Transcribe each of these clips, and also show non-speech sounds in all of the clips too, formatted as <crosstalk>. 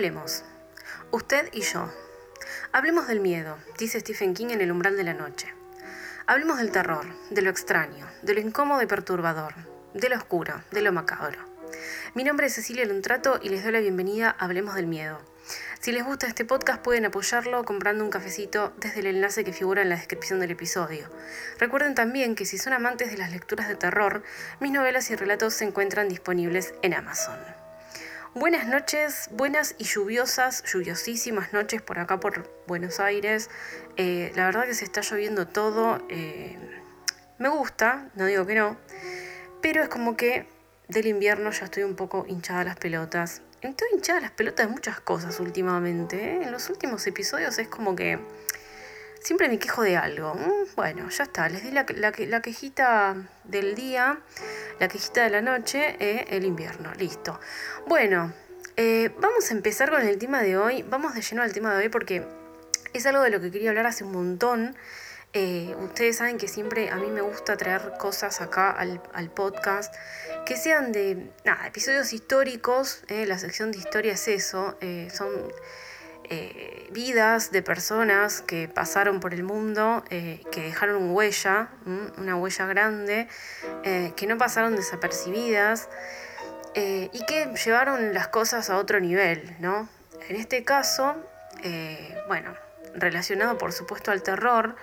Hablemos. Usted y yo. Hablemos del miedo, dice Stephen King en El umbral de la noche. Hablemos del terror, de lo extraño, de lo incómodo y perturbador, de lo oscuro, de lo macabro. Mi nombre es Cecilia Lontrato y les doy la bienvenida a Hablemos del Miedo. Si les gusta este podcast pueden apoyarlo comprando un cafecito desde el enlace que figura en la descripción del episodio. Recuerden también que si son amantes de las lecturas de terror, mis novelas y relatos se encuentran disponibles en Amazon. Buenas noches, buenas y lluviosas, lluviosísimas noches por acá por Buenos Aires. Eh, la verdad que se está lloviendo todo. Eh, me gusta, no digo que no, pero es como que del invierno ya estoy un poco hinchada las pelotas. Estoy hinchada las pelotas de muchas cosas últimamente. ¿eh? En los últimos episodios es como que siempre me quejo de algo. Mm, bueno, ya está, les di la, la, quejita del día, la quejita de la noche, eh, el invierno, listo. Bueno, eh, vamos a empezar con el tema de hoy, vamos de lleno al tema de hoy porque es algo de lo que quería hablar hace un montón. Eh, ustedes saben que siempre a mí me gusta traer cosas acá al, al podcast que sean de nada, episodios históricos. la sección de historia es eso, son eh, vidas de personas que pasaron por el mundo, eh, que dejaron huella, una huella grande, eh, que no pasaron desapercibidas y que llevaron las cosas a otro nivel, ¿no? En este caso, bueno, relacionado por supuesto al terror,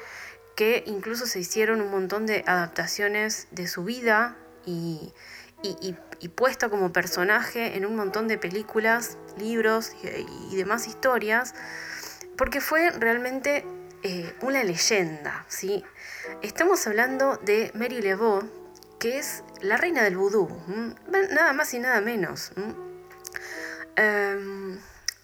que incluso se hicieron un montón de adaptaciones de su vida y, y, puesta como personaje en un montón de películas, libros y, demás historias, porque fue realmente eh, una leyenda. ¿sí? Estamos hablando de Mary Lebeau, que es la reina del vudú, nada más y nada menos. Em,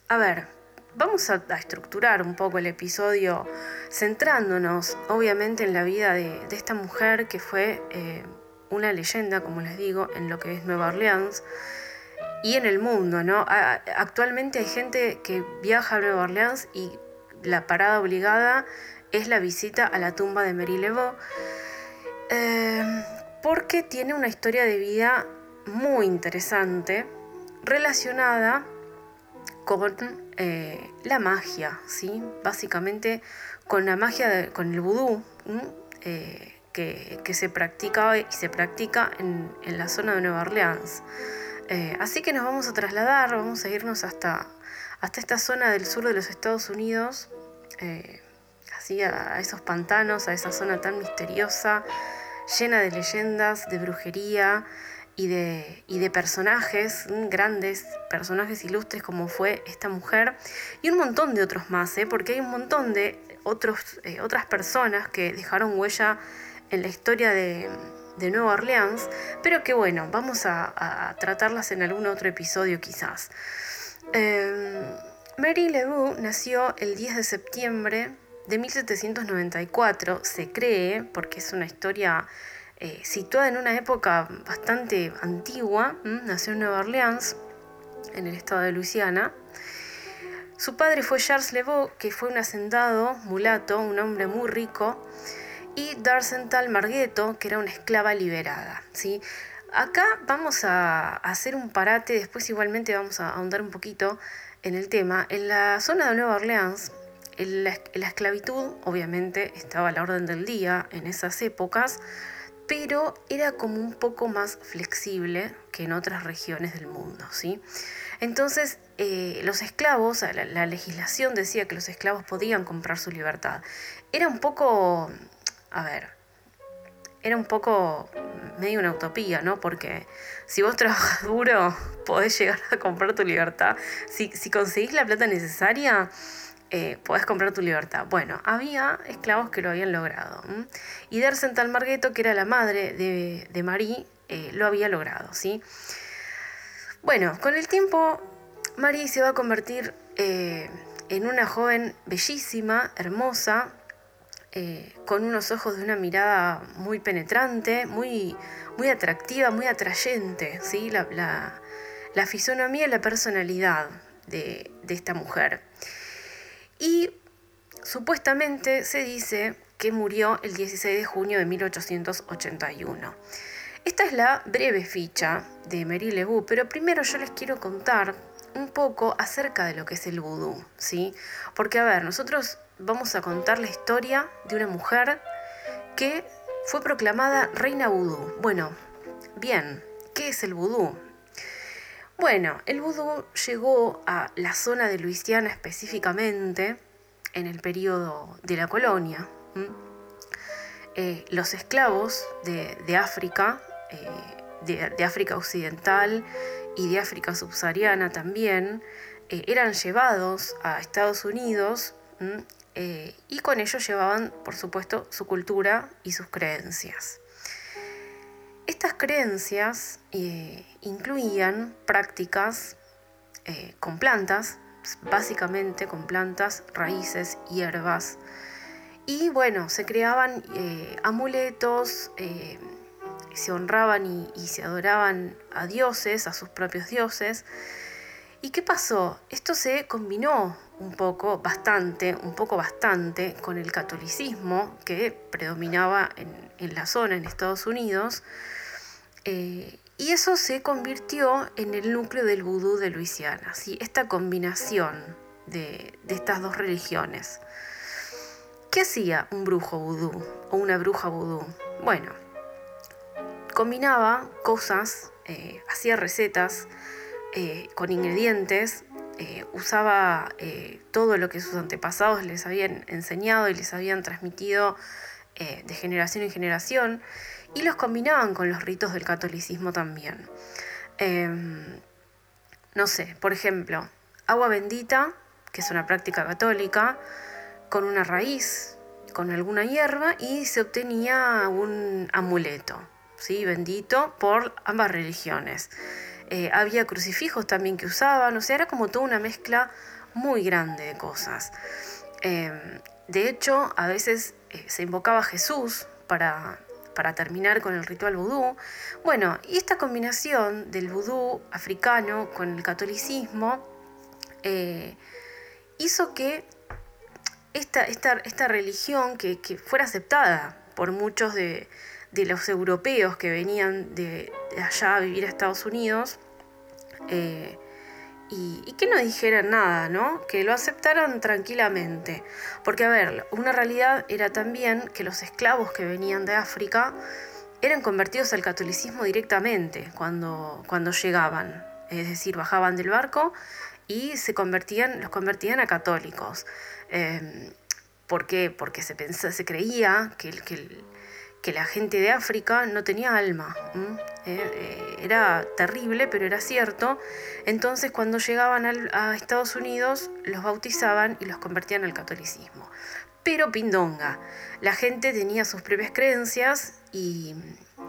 a ver, vamos a, estructurar un poco el episodio centrándonos obviamente en la vida de, esta mujer que fue eh, una leyenda, como les digo, en lo que es Nueva Orleans y en el mundo, ¿no? Actualmente hay gente que viaja a Nueva Orleans y la parada obligada es la visita a la tumba de Mary Lebeau, em, porque tiene una historia de vida muy interesante relacionada con eh, la magia, ¿sí? Básicamente con la magia, con el vudú, que, se practica y se practica en, la zona de Nueva Orleans. Eh, así que nos vamos a trasladar, vamos a irnos hasta, hasta esta zona del sur de los Estados Unidos, eh, así a, esos pantanos, a esa zona tan misteriosa, llena de leyendas, de brujería y de, y de personajes, grandes personajes ilustres como fue esta mujer, y un montón de otros más, ¿eh? porque hay un montón de otros, otras personas que dejaron huella en la historia de, Nueva Orleans, pero que bueno, vamos a, tratarlas en algún otro episodio quizás. Em, Mary Lebeau nació el 10 de septiembre de 1794, se cree, porque es una historia eh, situada en una época bastante antigua, nació en Nueva Orleans, en el estado de Luisiana. Su padre fue Charles Lebeau, que fue un hacendado mulato, un hombre muy rico, y Darcental Margueto, que era una esclava liberada. ¿sí? Acá vamos a hacer un parate, después igualmente vamos a ahondar un poquito en el tema. En la zona de Nueva Orleans, la, la esclavitud obviamente estaba a la orden del día en esas épocas, pero era como un poco más flexible que en otras regiones del mundo. ¿sí? Entonces, eh, los esclavos, la, la, legislación decía que los esclavos podían comprar su libertad. Era un poco a ver, era un poco medio una utopía, ¿no? Porque si vos trabajas <laughs> duro, podés llegar a comprar tu libertad. Si, conseguís la plata necesaria, eh, podés comprar tu libertad. Bueno, había esclavos que lo habían logrado. Y Dercental Margueto, que era la madre de, de Marie, eh, lo había logrado, ¿sí? Bueno, con el tiempo, Marie se va a convertir eh, en una joven bellísima, hermosa, eh, con unos ojos de una mirada muy penetrante, muy, muy atractiva, muy atrayente, ¿sí? la, la, fisonomía y la personalidad de, esta mujer. Y supuestamente se dice que murió el 16 de junio de 1881. Esta es la breve ficha de Mary Lebu, pero primero yo les quiero contar un poco acerca de lo que es el vudú, ¿sí? Porque, a ver, nosotros vamos a contar la historia de una mujer que fue proclamada reina vudú. Bueno, bien, ¿qué es el vudú? Bueno, el vudú llegó a la zona de Luisiana específicamente en el periodo de la colonia. Eh, los esclavos de, África, eh, de, África Occidental y de África subsahariana también, eh, eran llevados a Estados Unidos y con ellos llevaban, por supuesto, su cultura y sus creencias. Estas creencias incluían prácticas con plantas, básicamente con plantas, raíces, hierbas, y bueno, se creaban eh, amuletos, eh, se honraban y, se adoraban a dioses, a sus propios dioses. ¿Y qué pasó? Esto se combinó un poco, bastante, un poco bastante con el catolicismo que predominaba en, la zona, en Estados Unidos. Eh, y eso se convirtió en el núcleo del vudú de Luisiana, ¿sí? esta combinación de, estas dos religiones. ¿Qué hacía un brujo vudú o una bruja vudú? Bueno, combinaba cosas, eh, hacía recetas eh, con ingredientes, eh, usaba todo lo que sus antepasados les habían enseñado y les habían transmitido de generación en generación y los combinaban con los ritos del catolicismo también. Em, no sé, por ejemplo, agua bendita, que es una práctica católica, con una raíz, con alguna hierba y se obtenía un amuleto, ¿sí? bendito por ambas religiones. Eh, había crucifijos también que usaban, o sea, era como toda una mezcla muy grande de cosas. Em, de hecho, a veces eh, se invocaba a Jesús para, para terminar con el ritual vudú. Bueno, y esta combinación del vudú africano con el catolicismo eh, hizo que esta, esta, religión que, fuera aceptada por muchos de, los europeos que venían de, allá a vivir a Estados Unidos eh, y, que no dijeran nada, ¿no? Que lo aceptaran tranquilamente. Porque, a ver, una realidad era también que los esclavos que venían de África eran convertidos al catolicismo directamente cuando, cuando llegaban. Es decir, bajaban del barco y se convertían, los convertían a católicos. Em, ¿Por qué? Porque se, se creía que, que, que, la gente de África no tenía alma. Eh, eh, era terrible, pero era cierto. Entonces cuando llegaban a Estados Unidos los bautizaban y los convertían al catolicismo. Pero pindonga, la gente tenía sus propias creencias y,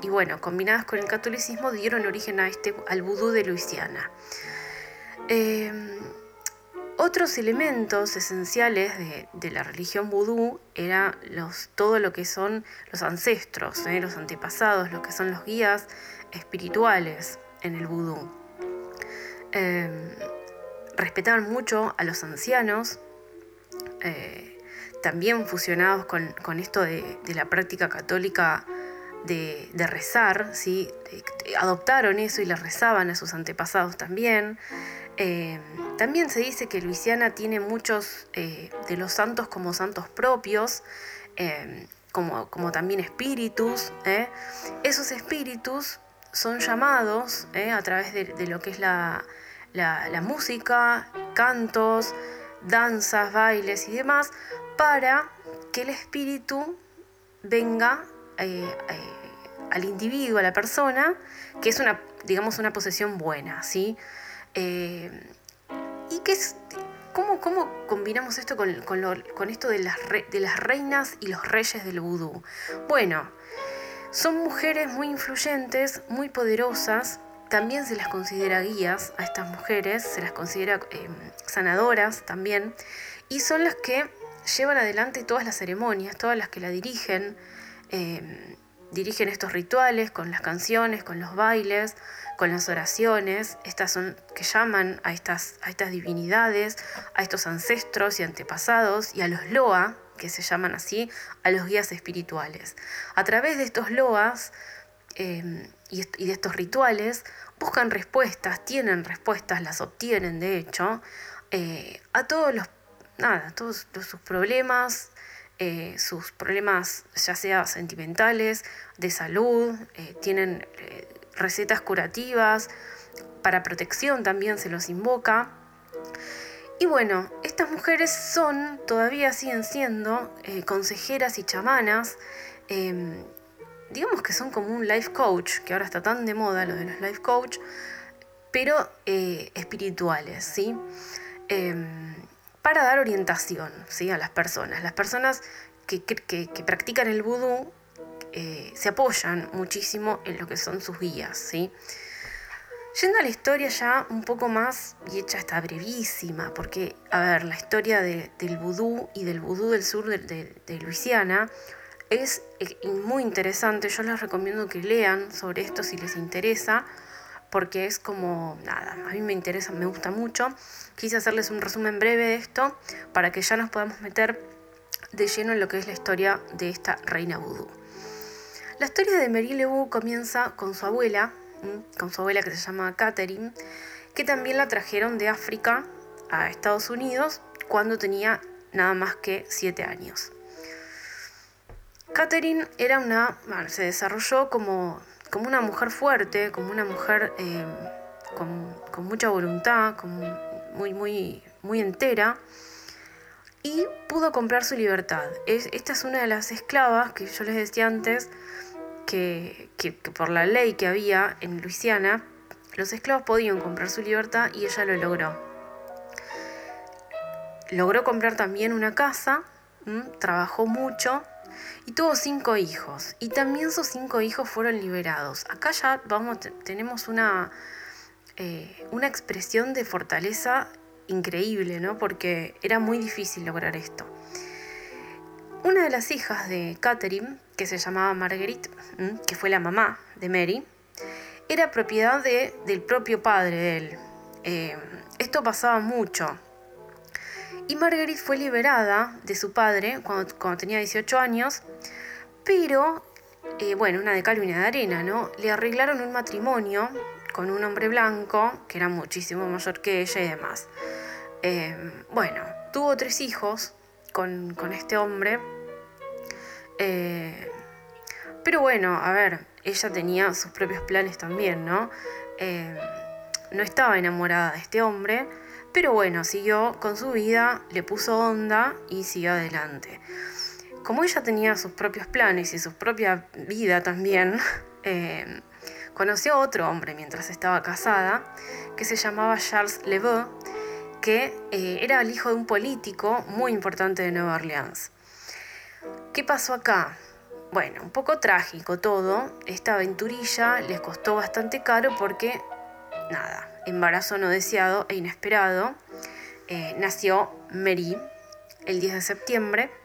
y bueno, combinadas con el catolicismo dieron origen a este, al vudú de Luisiana. Em, otros elementos esenciales de, la religión vudú era los, todo lo que son los ancestros, ¿eh? los antepasados, lo que son los guías espirituales en el vudú. Em, respetaban mucho a los ancianos, eh, también fusionados con, esto de, la práctica católica de, rezar, ¿sí? adoptaron eso y le rezaban a sus antepasados también. Eh, también se dice que Luisiana tiene muchos eh, de los santos como santos propios, eh, como, también espíritus. Esos espíritus son llamados a través de, lo que es la, la, música, cantos, danzas, bailes y demás, para que el espíritu venga al individuo, a la persona, que es una, digamos, una posesión buena, ¿sí? Eh, ¿Y qué es, cómo, cómo, combinamos esto con, esto de las, de las, reinas y los reyes del vudú? Bueno, son mujeres muy influyentes, muy poderosas, también se las considera guías a estas mujeres, se las considera eh, sanadoras también, y son las que llevan adelante todas las ceremonias, todas las que la dirigen, eh, dirigen estos rituales con las canciones, con los bailes, con las oraciones, estas son que llaman a estas, a estas divinidades, a estos ancestros y antepasados y a los loa, que se llaman así, a los guías espirituales. A través de estos loas em, y, de estos rituales buscan respuestas, tienen respuestas, las obtienen de hecho, eh, a todos los, nada, todos sus problemas, eh, sus problemas ya sea sentimentales, de salud, eh, tienen recetas curativas, para protección también se los invoca. Y bueno, estas mujeres son, todavía siguen siendo consejeras y chamanas em, digamos que son como un life coach, que ahora está tan de moda lo de los life coach, pero eh, espirituales, ¿sí? Em, para dar orientación, ¿sí? A las personas. Las personas que, practican el vudú eh, se apoyan muchísimo en lo que son sus guías, ¿sí? Yendo a la historia ya un poco más, y hecha está brevísima, porque, a ver, la historia del vudú y del vudú del sur de Luisiana es muy interesante, yo les recomiendo que lean sobre esto si les interesa, porque es como, nada, a mí me interesa, me gusta mucho. Quise hacerles un resumen breve de esto para que ya nos podamos meter de lleno en lo que es la historia de esta reina vudú. La historia de Mary Lebu comienza con su abuela, con su abuela que se llama Catherine, que también la trajeron de África a Estados Unidos cuando tenía nada más que 7 años. Catherine era una, se desarrolló como, como una mujer fuerte, como una mujer eh, con, mucha voluntad, muy, muy, muy entera, y pudo comprar su libertad. esta es una de las esclavas que yo les decía antes, que, por la ley que había en Luisiana, los esclavos podían comprar su libertad y ella lo logró. Logró comprar también una casa, trabajó mucho y tuvo cinco hijos. Y también sus cinco hijos fueron liberados. Acá ya vamos, tenemos una, eh, una expresión de fortaleza increíble, ¿no? Porque era muy difícil lograr esto. Una de las hijas de Catherine, que se llamaba Marguerite, que fue la mamá de Mary, era propiedad de, del propio padre de él. Eh, esto pasaba mucho. Y Marguerite fue liberada de su padre cuando, tenía 18 años, pero, eh, bueno, una de cal y una de arena, ¿no? Le arreglaron un matrimonio con un hombre blanco, que era muchísimo mayor que ella y demás. Em, bueno, tuvo tres hijos con, este hombre. Eh, pero bueno, a ver, ella tenía sus propios planes también, ¿no? Em, no estaba enamorada de este hombre pero bueno, siguió con su vida, le puso onda y siguió adelante. Como ella tenía sus propios planes y su propia vida también, <laughs> conoció a otro hombre mientras estaba casada, que se llamaba Charles Leveux, que eh, era el hijo de un político muy importante de Nueva Orleans. ¿Qué pasó acá? Bueno, un poco trágico todo. Esta aventurilla les costó bastante caro porque, nada, embarazo no deseado e inesperado, eh, nació Mary el 10 de septiembre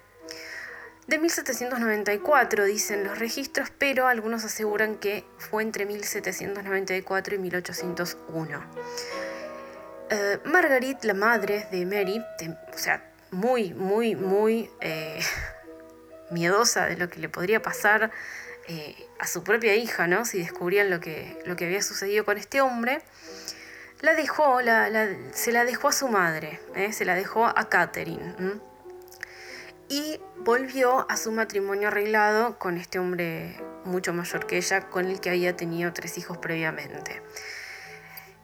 de 1794, dicen los registros, pero algunos aseguran que fue entre 1794 y 1801. Eh, la madre de Mary, o sea, muy, muy, muy eh, <laughs> miedosa de lo que le podría pasar a su propia hija, ¿no? Si descubrían lo que, lo que había sucedido con este hombre, la dejó, se la dejó a su madre, ¿eh? se la dejó a Catherine. Y volvió a su matrimonio arreglado con este hombre mucho mayor que ella, con el que había tenido tres hijos previamente.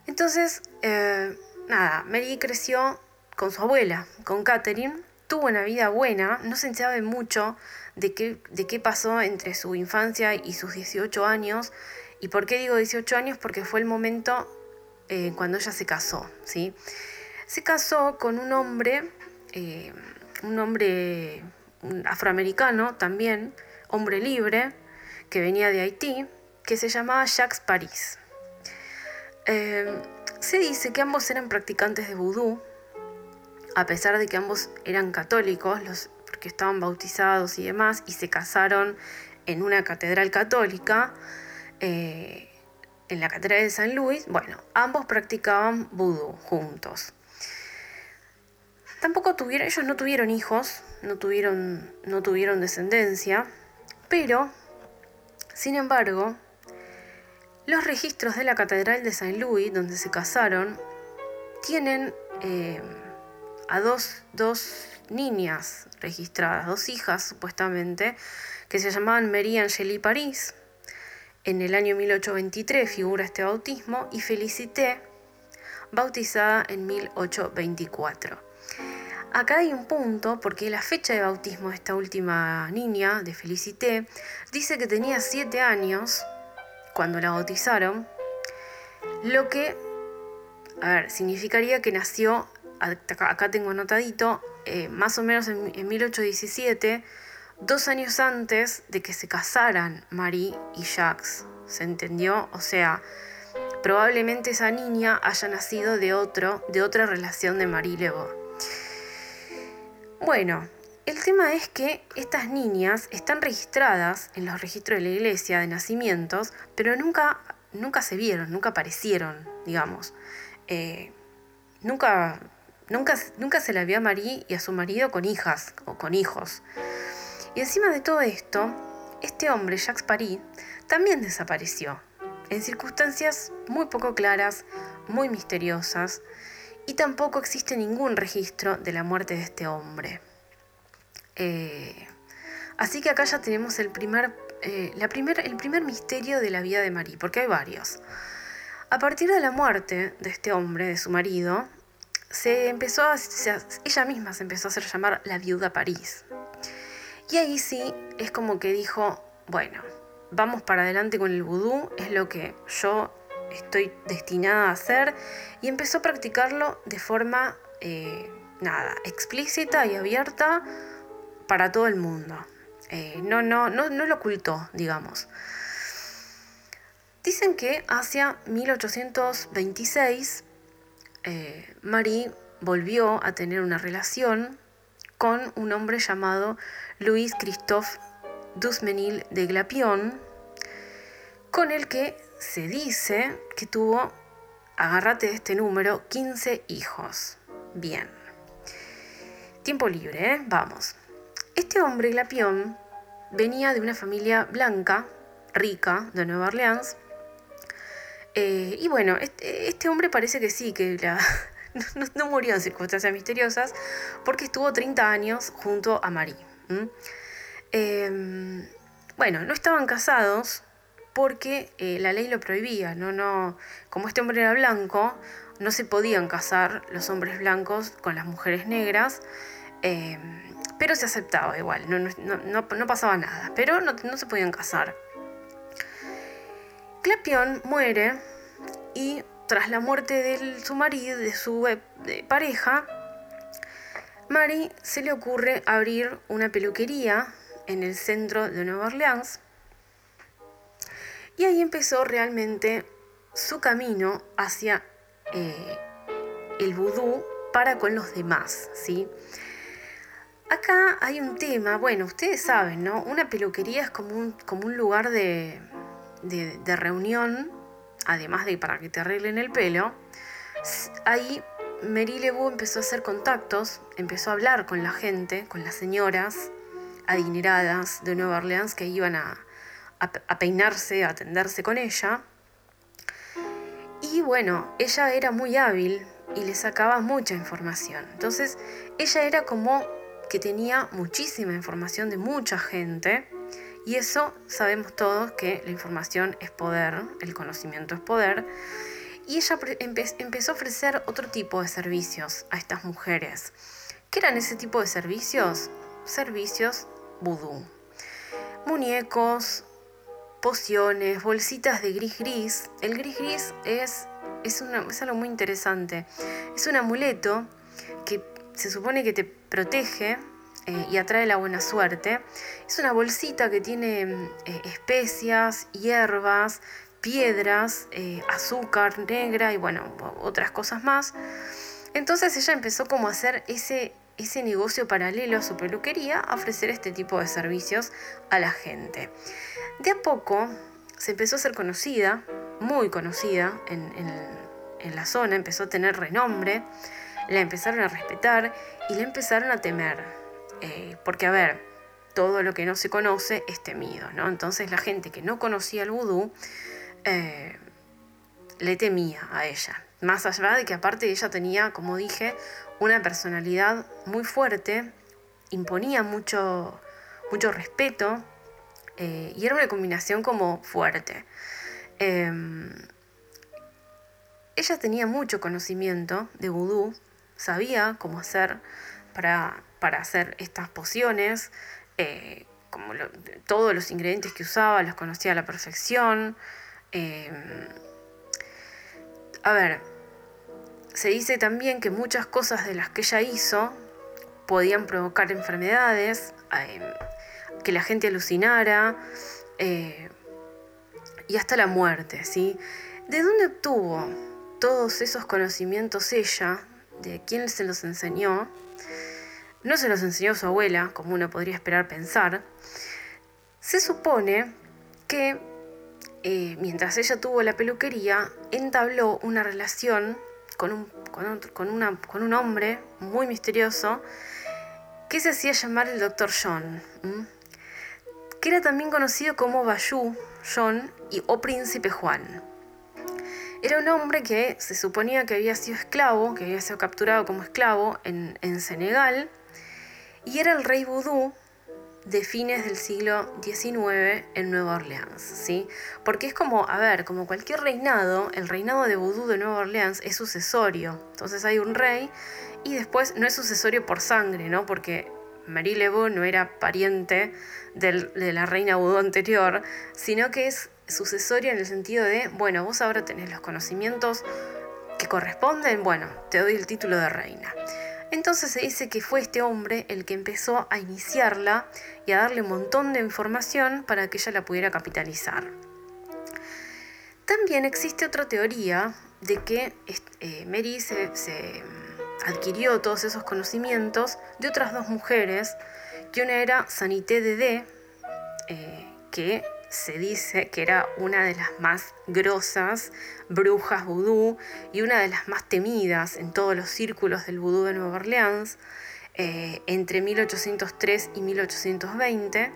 Entonces, eh, nada, Mary creció con su abuela, con Catherine, tuvo una vida buena, no se sabe mucho de qué, de qué pasó entre su infancia y sus 18 años. ¿Y por qué digo 18 años? Porque fue el momento eh, cuando ella se casó, ¿sí? Se casó con un hombre, eh, un hombre afroamericano también, hombre libre, que venía de Haití, que se llamaba Jacques Paris. Eh, se dice que ambos eran practicantes de vudú, a pesar de que ambos eran católicos, los, porque estaban bautizados y demás, y se casaron en una catedral católica en la Catedral de San Luis, bueno, ambos practicaban vudú juntos. Tampoco tuvieron, ellos no tuvieron hijos, no tuvieron, no tuvieron descendencia, pero, sin embargo, Los registros de la Catedral de Saint Louis, donde se casaron, tienen eh, a dos, dos niñas registradas, dos hijas supuestamente, que se llamaban Marie Angélie Paris. En el año 1823 figura este bautismo y Felicité, bautizada en 1824. Acá hay un punto porque la fecha de bautismo de esta última niña, de Felicité, dice que tenía 7 años cuando la bautizaron, lo que, a ver, significaría que nació, acá tengo anotadito, eh, más o menos en, 1817, dos años antes de que se casaran Marie y Jacques. ¿Se entendió? O sea, probablemente esa niña haya nacido de otro, de otra relación de Marie Lebeau. Bueno, el tema es que estas niñas están registradas en los registros de la iglesia de nacimientos, pero nunca, nunca se vieron, nunca aparecieron, digamos. Eh, nunca, nunca, nunca se la vio a Marie y a su marido con hijas o con hijos. Y encima de todo esto, este hombre, Jacques Paris, también desapareció, en circunstancias muy poco claras, muy misteriosas, y tampoco existe ningún registro de la muerte de este hombre. Eh, así que acá ya tenemos el primer, eh, la el primer misterio de la vida de Marie, porque hay varios. A partir de la muerte de este hombre, de su marido, se empezó a, ella misma se empezó a hacer llamar la viuda París. Y ahí sí es como que dijo, bueno, vamos para adelante con el vudú, es lo que yo estoy destinada a hacer, y empezó a practicarlo de forma, eh, nada, explícita y abierta para todo el mundo. Eh, no, no, no, no lo ocultó, digamos. Dicen que hacia 1826 eh, Marie volvió a tener una relación con un hombre llamado Louis Christophe Dusmenil de Glapion, con el que se dice que tuvo, agárrate este número, 15 hijos. Bien. Tiempo libre, ¿eh? Vamos. Este hombre, Glapión, venía de una familia blanca, rica, de Nueva Orleans. Eh, y bueno, este, hombre parece que sí, que <laughs> no, murió en circunstancias misteriosas, porque estuvo 30 años junto a Marie. Em, bueno, no estaban casados porque eh, la ley lo prohibía, no, no, como este hombre era blanco, no se podían casar los hombres blancos con las mujeres negras. Em, pero se aceptaba igual, no, pasaba nada, pero no, se podían casar. Clapión muere y tras la muerte de su marido, de su eh, pareja, Mary se le ocurre abrir una peluquería en el centro de Nueva Orleans y ahí empezó realmente su camino hacia eh, el vudú para con los demás, ¿sí? Acá hay un tema, bueno, ustedes saben, ¿no? Una peluquería es como un, lugar de, reunión, además de para que te arreglen el pelo. Ahí Mary Lebu empezó a hacer contactos, empezó a hablar con la gente, con las señoras adineradas de Nueva Orleans que iban a, a peinarse, a atenderse con ella. Y bueno, ella era muy hábil y le sacaba mucha información. Entonces, ella era como que tenía muchísima información de mucha gente y eso sabemos todos que la información es poder, el conocimiento es poder. Y ella empezó a ofrecer otro tipo de servicios a estas mujeres. ¿Qué eran ese tipo de servicios? Servicios vudú. Muñecos, pociones, bolsitas de gris gris. El gris gris es, es, es algo muy interesante. Es un amuleto que se supone que te protege eh, y atrae la buena suerte. Es una bolsita que tiene eh, especias, hierbas, piedras, eh, azúcar negra y bueno, otras cosas más. Entonces ella empezó como a hacer ese, ese negocio paralelo a su peluquería, a ofrecer este tipo de servicios a la gente. De a poco se empezó a ser conocida, muy conocida en, la zona, empezó a tener renombre la empezaron a respetar y la empezaron a temer. Eh, porque, a ver, todo lo que no se conoce es temido, ¿no? Entonces la gente que no conocía el vudú eh, le temía a ella. Más allá de que aparte ella tenía, como dije, una personalidad muy fuerte, imponía mucho, mucho respeto eh, y era una combinación como fuerte. Em, ella tenía mucho conocimiento de vudú, sabía cómo hacer para, hacer estas pociones, eh, como todos los ingredientes que usaba los conocía a la perfección. Em, a ver, se dice también que muchas cosas de las que ella hizo podían provocar enfermedades, em, que la gente alucinara eh, y hasta la muerte, ¿sí? ¿De dónde obtuvo todos esos conocimientos ella? ¿De quién se los enseñó? No se los enseñó su abuela, como uno podría esperar pensar. Se supone que eh, mientras ella tuvo la peluquería, entabló una relación con un, con, un hombre muy misterioso que se hacía llamar el Dr. John, que era también conocido como Bayou John y, o Príncipe Juan. Era un hombre que se suponía que había sido esclavo, que había sido capturado como esclavo en, en Senegal, y era el rey vudú de fines del siglo XIX en Nueva Orleans, ¿sí? Porque es como, a ver, como cualquier reinado, el reinado de vudú de Nueva Orleans es sucesorio. Entonces hay un rey y después no es sucesorio por sangre, ¿no? Porque Marie Lebeau no era pariente de la reina vudú anterior, sino que es sucesoria en el sentido de, bueno, vos ahora tenés los conocimientos que corresponden, bueno, te doy el título de reina. Entonces se dice que fue este hombre el que empezó a iniciarla y a darle un montón de información para que ella la pudiera capitalizar. También existe otra teoría de que eh, Mary se, mm, adquirió todos esos conocimientos de otras dos mujeres, que una era Sanité de eh, que se dice que era una de las más grosas brujas vudú y una de las más temidas en todos los círculos del vudú de Nueva Orleans eh, entre 1803 y 1820,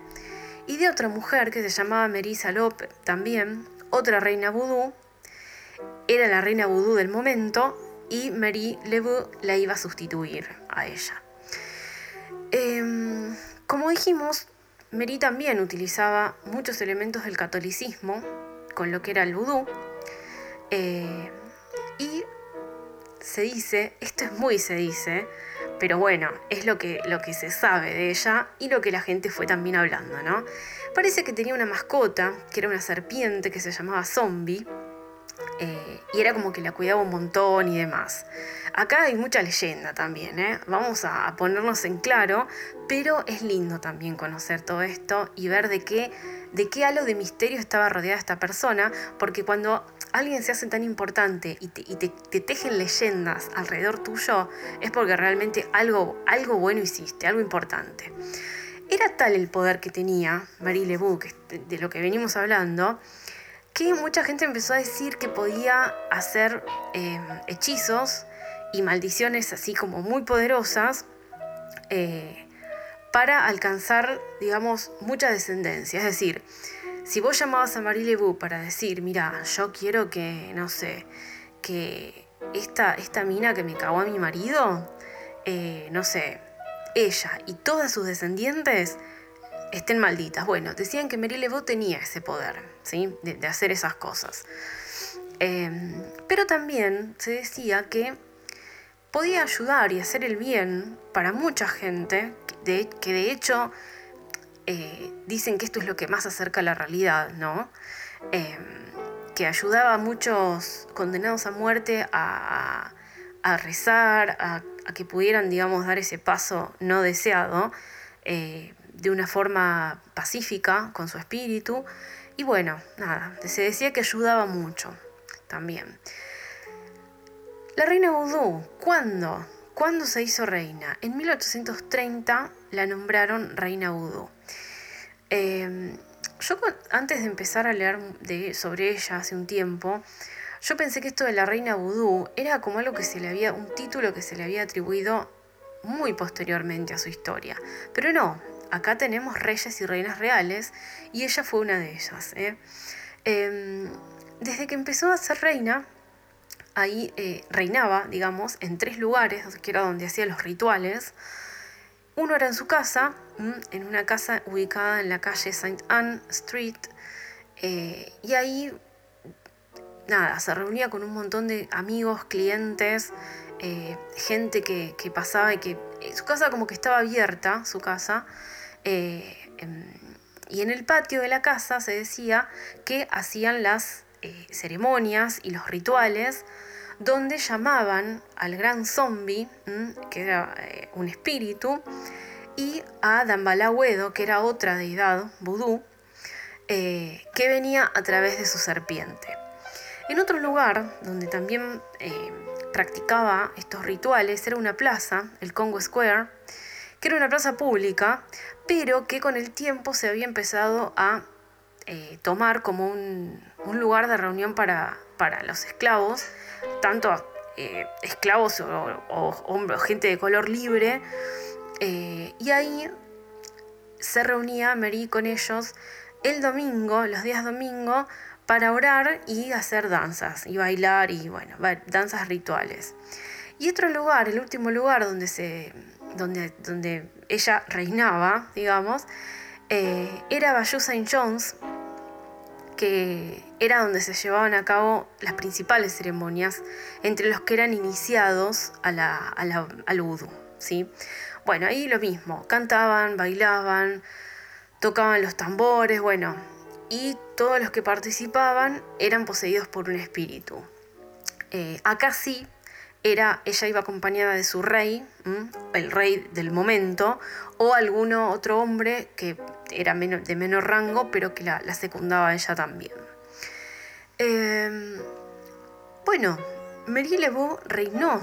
y de otra mujer que se llamaba Merisa López, también otra reina vudú, era la reina vudú del momento y Marie Lebeau la iba a sustituir a ella. Como dijimos, Mary también utilizaba muchos elementos del catolicismo con lo que era el vudú. Eh, y se dice, esto es muy se dice, pero bueno, es lo que, lo que se sabe de ella y lo que la gente fue también hablando, ¿no? Parece que tenía una mascota, que era una serpiente que se llamaba Zombie, eh, y era como que la cuidaba un montón y demás. Acá hay mucha leyenda también, ¿eh? vamos a ponernos en claro, pero es lindo también conocer todo esto y ver de qué, de qué halo de misterio estaba rodeada esta persona, porque cuando alguien se hace tan importante y te, tejen leyendas alrededor tuyo, es porque realmente algo, algo bueno hiciste, algo importante. Era tal el poder que tenía Marie Lebeau, de lo que venimos hablando, que mucha gente empezó a decir que podía hacer eh, hechizos y maldiciones así como muy poderosas eh, para alcanzar, digamos, mucha descendencia. Es decir, si vos llamabas a Marie Lebeau para decir, mira, yo quiero que, no sé, que esta, esta mina que me cagó a mi marido, eh, no sé, ella y todas sus descendientes estén malditas. Bueno, decían que Marie Lebeau tenía ese poder, ¿sí? De, hacer esas cosas. Em, pero también se decía que podía ayudar y hacer el bien para mucha gente, que de hecho eh, dicen que esto es lo que más acerca a la realidad, ¿no? Em, que ayudaba a muchos condenados a muerte a, rezar, a, que pudieran, digamos, dar ese paso no deseado eh, de una forma pacífica con su espíritu. Y bueno, nada, se decía que ayudaba mucho también. La reina Vudú, ¿cuándo? ¿Cuándo se hizo reina? En 1830 la nombraron reina Vudú. Em, yo antes de empezar a leer de, sobre ella hace un tiempo, yo pensé que esto de la reina Vudú era como algo que se le había, un título que se le había atribuido muy posteriormente a su historia. Pero no, acá tenemos reyes y reinas reales y ella fue una de ellas. ¿eh? Em, desde que empezó a ser reina, ahí eh, reinaba, digamos, en tres lugares, que era donde hacía los rituales. Uno era en su casa, en una casa ubicada en la calle Saint Anne Street, eh, y ahí, nada, se reunía con un montón de amigos, clientes, gente que, pasaba y que su casa como que estaba abierta, su casa, em, y en el patio de la casa se decía que hacían las ceremonias y los rituales donde llamaban al gran zombie, que era eh, un espíritu, y a Dambalahuedo, que era otra deidad, vudú, eh, que venía a través de su serpiente. En otro lugar donde también eh, practicaba estos rituales era una plaza, el Congo Square, que era una plaza pública, pero que con el tiempo se había empezado a tomar como un, lugar de reunión para, para los esclavos tanto eh, esclavos o, gente de color libre. Eh, y ahí se reunía Mary con ellos el domingo, los días domingo, para orar y hacer danzas, y bailar, y bueno, danzas rituales. Y otro lugar, el último lugar donde, se, donde, donde ella reinaba, digamos, eh, era Bayou St. John's, que era donde se llevaban a cabo las principales ceremonias entre los que eran iniciados a la, al vudú. ¿sí? Bueno, ahí lo mismo, cantaban, bailaban, tocaban los tambores, bueno, y todos los que participaban eran poseídos por un espíritu. Eh, acá sí era, ella iba acompañada de su rey, el rey del momento, o alguno otro hombre que era de menor rango, pero que la, secundaba ella también. Em, bueno, Marie Lebeau reinó.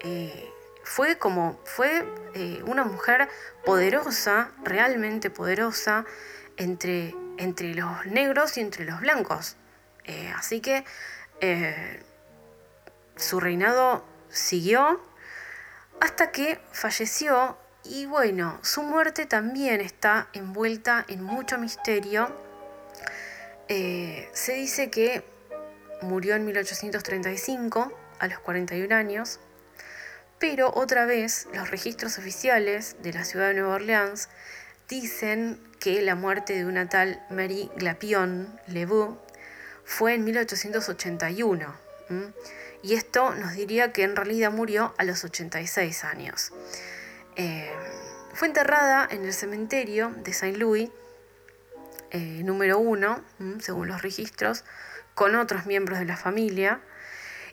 Eh, fue como, fue eh, una mujer poderosa, realmente poderosa, entre, entre los negros y entre los blancos. Eh, así que su reinado siguió hasta que falleció y bueno, su muerte también está envuelta en mucho misterio. Eh, se dice que murió en 1835 a los 41 años, pero otra vez los registros oficiales de la ciudad de Nueva Orleans dicen que la muerte de una tal Marie Glapion Lebeau fue en 1881 y esto nos diría que en realidad murió a los 86 años. Eh, fue enterrada en el cementerio de Saint Louis, eh, número uno, según los registros, con otros miembros de la familia.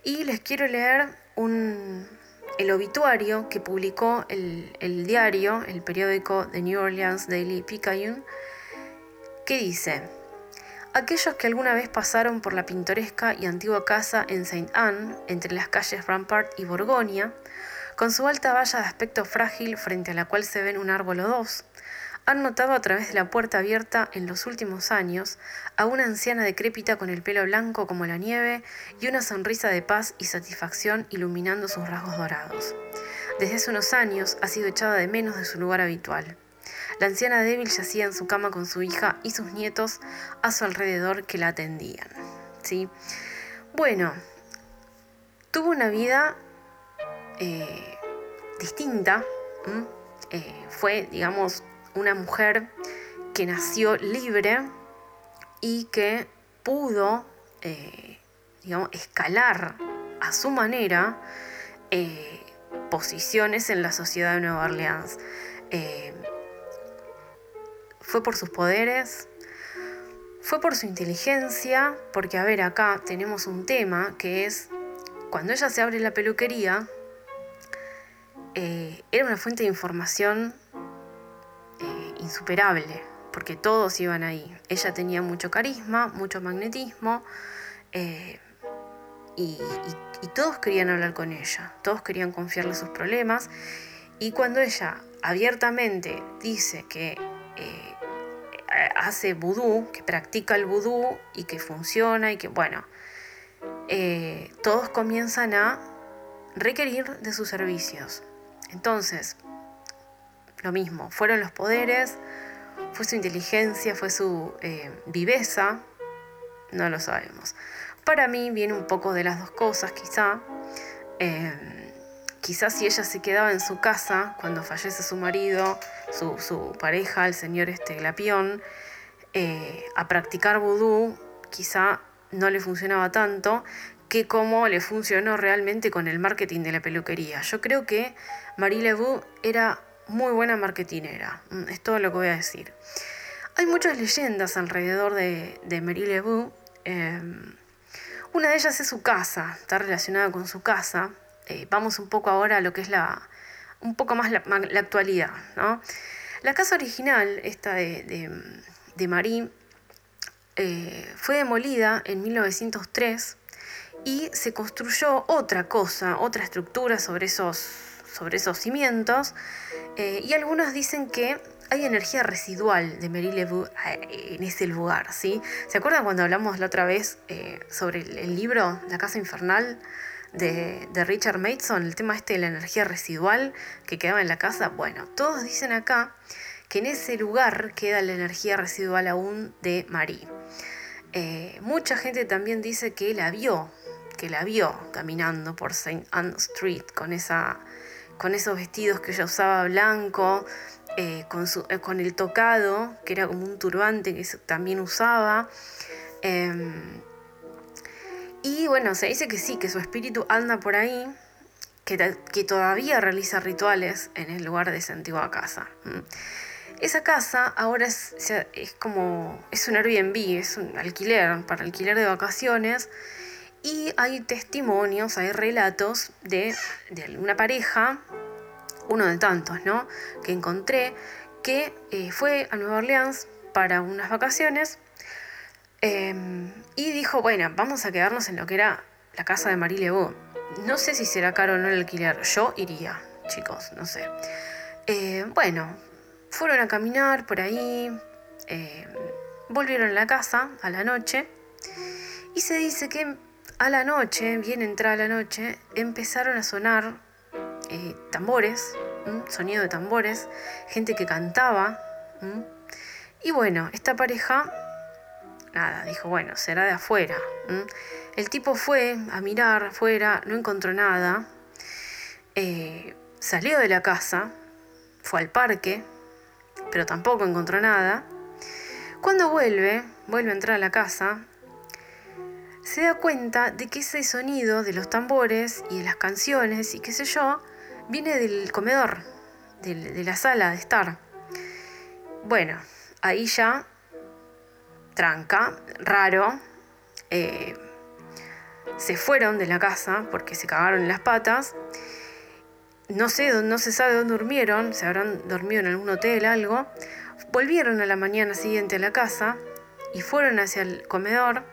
Y les quiero leer el obituario que publicó el, el diario, el periódico The New Orleans Daily Picayune, que dice, Aquellos que alguna vez pasaron por la pintoresca y antigua casa en Saint Anne, entre las calles Rampart y Borgoña, con su alta valla de aspecto frágil frente a la cual se ven un árbol o dos, han notado a través de la puerta abierta en los últimos años a una anciana decrépita con el pelo blanco como la nieve y una sonrisa de paz y satisfacción iluminando sus rasgos dorados. Desde hace unos años ha sido echada de menos de su lugar habitual. La anciana débil yacía en su cama con su hija y sus nietos a su alrededor que la atendían. ¿sí? Bueno, tuvo una vida eh, distinta. Eh, fue, digamos, una mujer que nació libre y que pudo, eh, digamos, escalar a su manera posiciones en la sociedad de Nueva Orleans fue por sus poderes, fue por su inteligencia, porque a ver, acá tenemos un tema que es, cuando ella se abre la peluquería, eh, era una fuente de información eh, insuperable, porque todos iban ahí. Ella tenía mucho carisma, mucho magnetismo, eh, y, y, todos querían hablar con ella, todos querían confiarle sus problemas, y cuando ella abiertamente dice que hace vudú, que practica el vudú y que funciona y que, bueno, eh, todos comienzan a requerir de sus servicios. Entonces, lo mismo, fueron los poderes, fue su inteligencia, fue su eh, viveza, no lo sabemos. Para mí viene un poco de las dos cosas, quizá. Eh, quizás si ella se quedaba en su casa cuando fallece su marido, su, pareja, el señor este Glapión, eh, a practicar vudú, quizá no le funcionaba tanto que como le funcionó realmente con el marketing de la peluquería. Yo creo que Marie Lebu era muy buena marketinera, mm, es todo lo que voy a decir. Hay muchas leyendas alrededor de, de Marie Lebu. Em, una de ellas es su casa, está relacionada con su casa. Eh, vamos un poco ahora a lo que es la, un poco más la, actualidad. ¿no? La casa original, esta de, de, Marie, eh, fue demolida en 1903 y se construyó otra cosa, otra estructura sobre esos, sobre esos cimientos. Eh, y algunos dicen que hay energía residual de Lebu en ese lugar, ¿sí? ¿Se acuerdan cuando hablamos la otra vez eh, sobre el, libro La Casa Infernal de, Richard Mason, el tema este de la energía residual que quedaba en la casa? Bueno, todos dicen acá que en ese lugar queda la energía residual aún de Marie. Eh, mucha gente también dice que la vio, que la vio caminando por St. Anne Street con, esa, con esos vestidos que ella usaba blanco, eh, con, eh, con, el tocado, que era como un turbante que también usaba. Em, y bueno, se dice que sí, que su espíritu anda por ahí, que, que todavía realiza rituales en el lugar de esa antigua casa. Esa casa ahora es, es como, es un Airbnb, es un alquiler, para alquiler de vacaciones. Y hay testimonios, hay relatos de, de una pareja uno de tantos, ¿no? Que encontré, que eh, fue a Nueva Orleans para unas vacaciones em, y dijo, bueno, vamos a quedarnos en lo que era la casa de Marie Lebeau. No sé si será caro o no el alquiler, yo iría, chicos, no sé. Eh, bueno, fueron a caminar por ahí, em, volvieron a la casa a la noche y se dice que a la noche, bien entrada la noche, empezaron a sonar eh, tambores, sonido de tambores, gente que cantaba. Y bueno, esta pareja, nada, dijo, bueno, será de afuera. El tipo fue a mirar afuera, no encontró nada, eh, salió de la casa, fue al parque, pero tampoco encontró nada. Cuando vuelve, vuelve a entrar a la casa, se da cuenta de que ese sonido de los tambores y de las canciones y qué sé yo, viene del comedor, de la sala de estar. Bueno, ahí ya, tranca, raro. Eh, se fueron de la casa porque se cagaron las patas. No sé, no se sabe dónde durmieron, se habrán dormido en algún hotel, algo. Volvieron a la mañana siguiente a la casa y fueron hacia el comedor.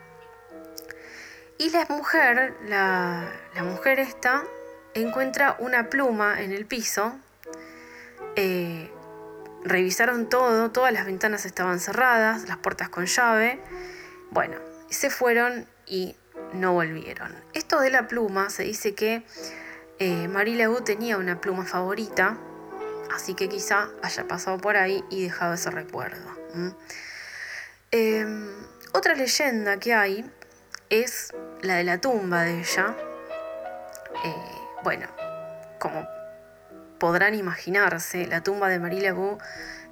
Y la mujer, la, la mujer esta, encuentra una pluma en el piso. Eh, revisaron todo, todas las ventanas estaban cerradas, las puertas con llave. Bueno, se fueron y no volvieron. Esto de la pluma se dice que eh, Marie tenía una pluma favorita, así que quizá haya pasado por ahí y dejado ese recuerdo. Em, otra leyenda que hay es la de la tumba de ella. Eh, bueno, como podrán imaginarse, la tumba de Marie Laveau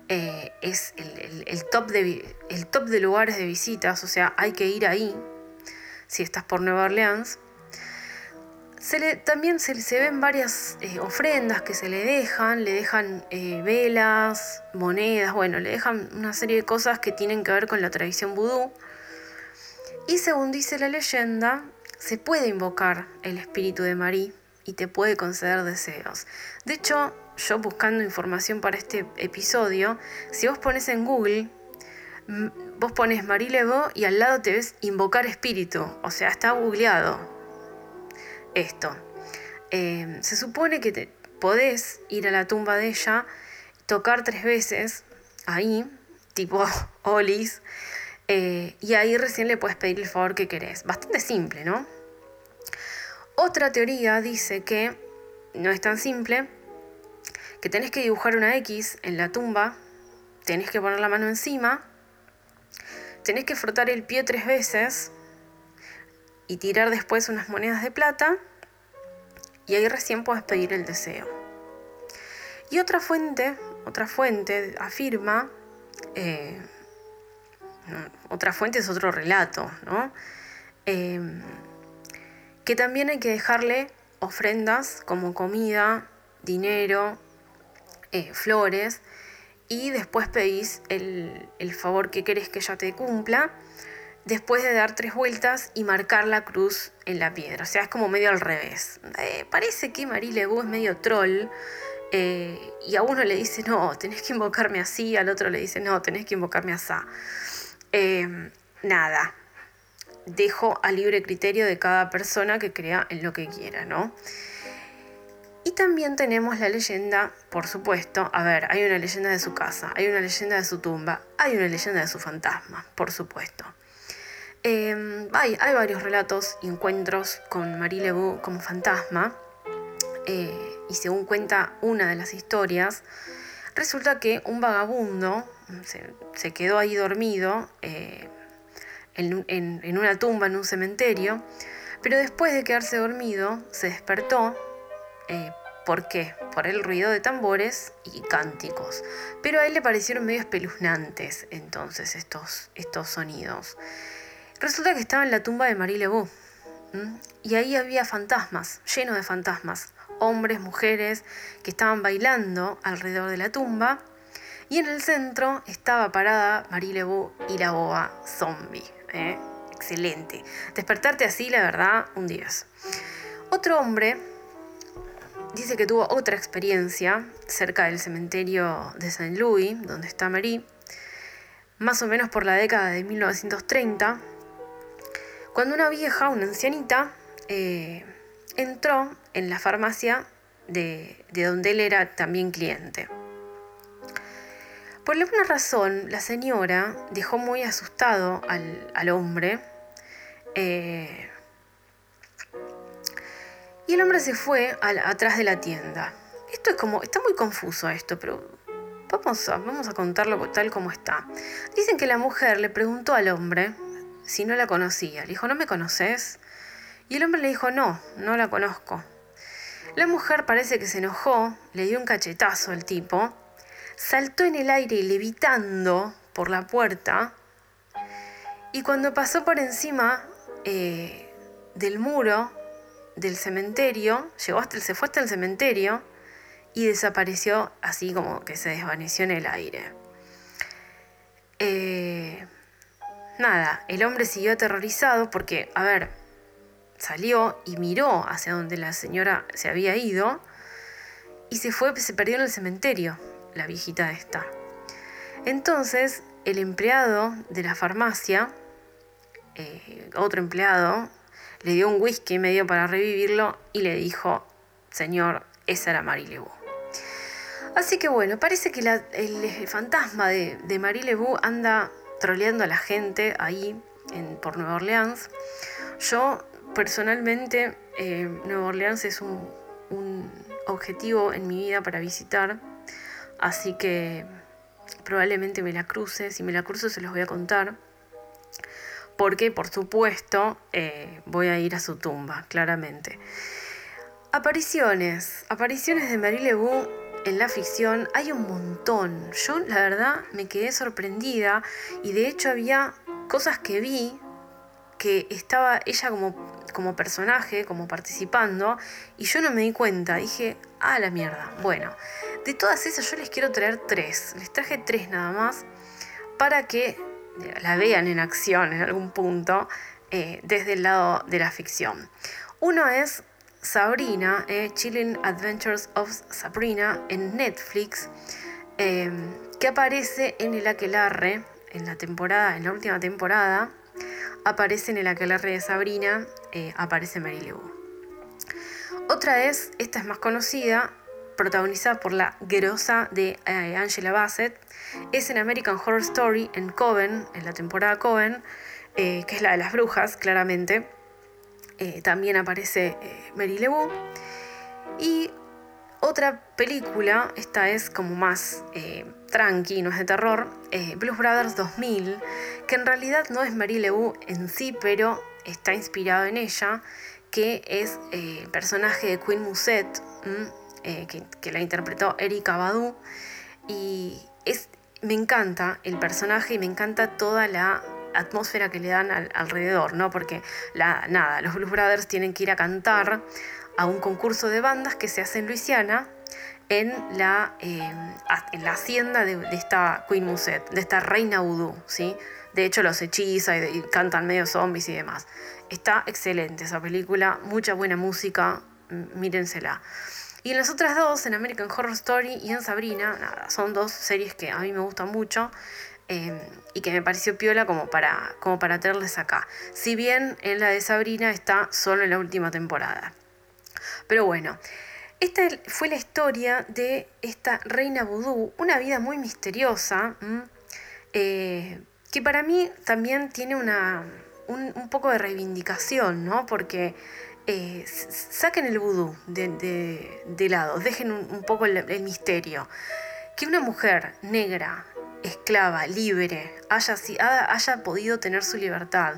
eh, es el, top de, top de lugares de visitas, o sea, hay que ir ahí si estás por Nueva Orleans. Se le, también se, se, ven varias eh, ofrendas que se le dejan, le dejan eh, velas, monedas, bueno, le dejan una serie de cosas que tienen que ver con la tradición vudú. Y según dice la leyenda, se puede invocar el espíritu de Marie y te puede conceder deseos. De hecho, yo buscando información para este episodio, si vos pones en Google, vos pones Marilego y al lado te ves invocar espíritu, o sea, está googleado esto. Em, se supone que te podés ir a la tumba de ella, tocar tres veces ahí, tipo <laughs> Olis, eh, y ahí recién le puedes pedir el favor que querés. Bastante simple, ¿no? Otra teoría dice que no es tan simple, que tenés que dibujar una X en la tumba, tenés que poner la mano encima, tenés que frotar el pie tres veces y tirar después unas monedas de plata y ahí recién puedes pedir el deseo. Y otra fuente, otra fuente afirma, eh, otra fuente es otro relato, ¿no? Em, que también hay que dejarle ofrendas como comida, dinero, eh, flores, y después pedís el, el favor que querés que ella te cumpla, después de dar tres vueltas y marcar la cruz en la piedra. O sea, es como medio al revés. Eh, parece que Marie Lebu es medio troll. Eh, y a uno le dice, no, tenés que invocarme así, al otro le dice, no, tenés que invocarme así. nada, dejo a libre criterio de cada persona que crea en lo que quiera, ¿no? Y también tenemos la leyenda, por supuesto, a ver, hay una leyenda de su casa, hay una leyenda de su tumba, hay una leyenda de su fantasma, por supuesto. Em, hay, varios relatos y encuentros con Marie Lebu como fantasma, eh, y según cuenta una de las historias, resulta que un vagabundo se, quedó ahí dormido eh, en, una tumba en un cementerio, pero después de quedarse dormido se despertó. Eh, ¿Por qué? Por el ruido de tambores y cánticos. Pero a él le parecieron medio espeluznantes entonces estos, estos sonidos. Resulta que estaba en la tumba de Marie Lebeau. Y ahí había fantasmas, llenos de fantasmas. Hombres, mujeres, que estaban bailando alrededor de la tumba. Y en el centro estaba parada Marie Lebeau y la boa zombie. ¿Eh? Excelente. Despertarte así, la verdad, un 10. Otro hombre dice que tuvo otra experiencia cerca del cementerio de Saint Louis, donde está Marie, más o menos por la década de 1930, cuando una vieja, una ancianita, eh, entró en la farmacia de, donde él era también cliente. Por alguna razón, la señora dejó muy asustado al, hombre. Eh, y el hombre se fue atrás de la tienda. Esto es como, está muy confuso esto, pero vamos a, vamos a contarlo tal como está. Dicen que la mujer le preguntó al hombre si no la conocía. Le dijo, ¿no me conoces? Y el hombre le dijo, no, no la conozco. La mujer parece que se enojó, le dio un cachetazo al tipo saltó en el aire levitando por la puerta y cuando pasó por encima eh, del muro del cementerio, llegó hasta el, se fue hasta el cementerio y desapareció así como que se desvaneció en el aire. Eh, nada, el hombre siguió aterrorizado porque, a ver, salió y miró hacia donde la señora se había ido y se fue, se perdió en el cementerio la viejita esta. Entonces, el empleado de la farmacia, eh, otro empleado, le dio un whisky medio para revivirlo y le dijo, señor, esa era Marie Lebu. Así que bueno, parece que el, fantasma de, Marie Lebu anda troleando a la gente ahí en, por Nueva Orleans. Yo personalmente, eh, Nueva Orleans es un objetivo en mi vida para visitar Así que probablemente me la cruce. Si me la cruzo se los voy a contar. Porque, por supuesto, eh, voy a ir a su tumba, claramente. Apariciones. Apariciones de Marie Lebu en la ficción hay un montón. Yo, la verdad, me quedé sorprendida. Y de hecho había cosas que vi que estaba ella como, como personaje, como participando, y yo no me di cuenta. Dije, ah, la mierda. Bueno, de todas esas yo les quiero traer tres. Les traje tres nada más para que la vean en acción en algún punto eh, desde el lado de la ficción. Uno es Sabrina, eh, Chilling Adventures of Sabrina en Netflix, em, que aparece en el aquelarre, en la temporada, en la última temporada, aparece en el aquelarre de Sabrina, eh, aparece Mary Lou. Otra es, esta es más conocida, protagonizada por la grosa de eh, Angela Bassett, es en American Horror Story en Coven, en la temporada Coven, eh, que es la de las brujas, claramente. Eh, también aparece Mary Lebu. Y otra película, esta es como más tranqui, no es de terror, Blues Brothers 2000, que en realidad no es Marie Lebu en sí, pero está inspirado en ella, que es el personaje de Queen Musette, eh, que, la interpretó Erika Badu. Y es, me encanta el personaje y me encanta toda la atmósfera que le dan alrededor, ¿no? Porque la, nada, los Blues Brothers tienen que ir a cantar a un concurso de bandas que se hace en Luisiana en la, em, en la hacienda de, esta Queen Musette, de esta reina vudú, ¿sí? De hecho los hechiza y, cantan medio zombies y demás. Está excelente esa película, mucha buena música, mírensela. Y en las otras dos, en American Horror Story y en Sabrina, nada, son dos series que a mí me gustan mucho em, y que me pareció piola como para, como para tenerles acá. Si bien en la de Sabrina está solo en la última temporada. Pero bueno, esta fue la historia de esta reina vudú, una vida muy misteriosa, eh, que para mí también tiene una, un, poco de reivindicación, ¿no? Porque eh, saquen el vudú de, lado, dejen un, poco el, misterio. Que una mujer negra, esclava, libre, haya, podido tener su libertad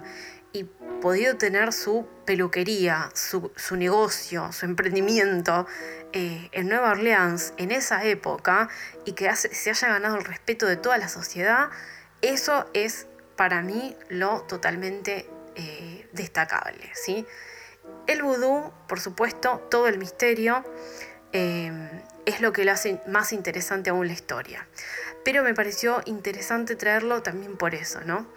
y podido tener su peluquería, su, negocio, su emprendimiento eh, en Nueva Orleans en esa época y que se haya ganado el respeto de toda la sociedad, eso es para mí lo totalmente eh, destacable. ¿sí? El vudú, por supuesto, todo el misterio. Eh, es lo que lo hace más interesante aún la historia. Pero me pareció interesante traerlo también por eso, ¿no?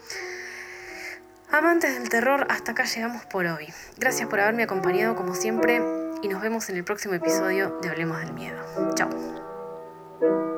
Amantes del terror, hasta acá llegamos por hoy. Gracias por haberme acompañado como siempre y nos vemos en el próximo episodio de Hablemos del Miedo. Chao.